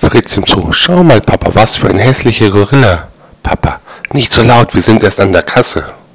Fritz ihm zu. Schau mal, Papa, was für ein hässlicher Gorilla. Papa, nicht so laut, wir sind erst an der Kasse.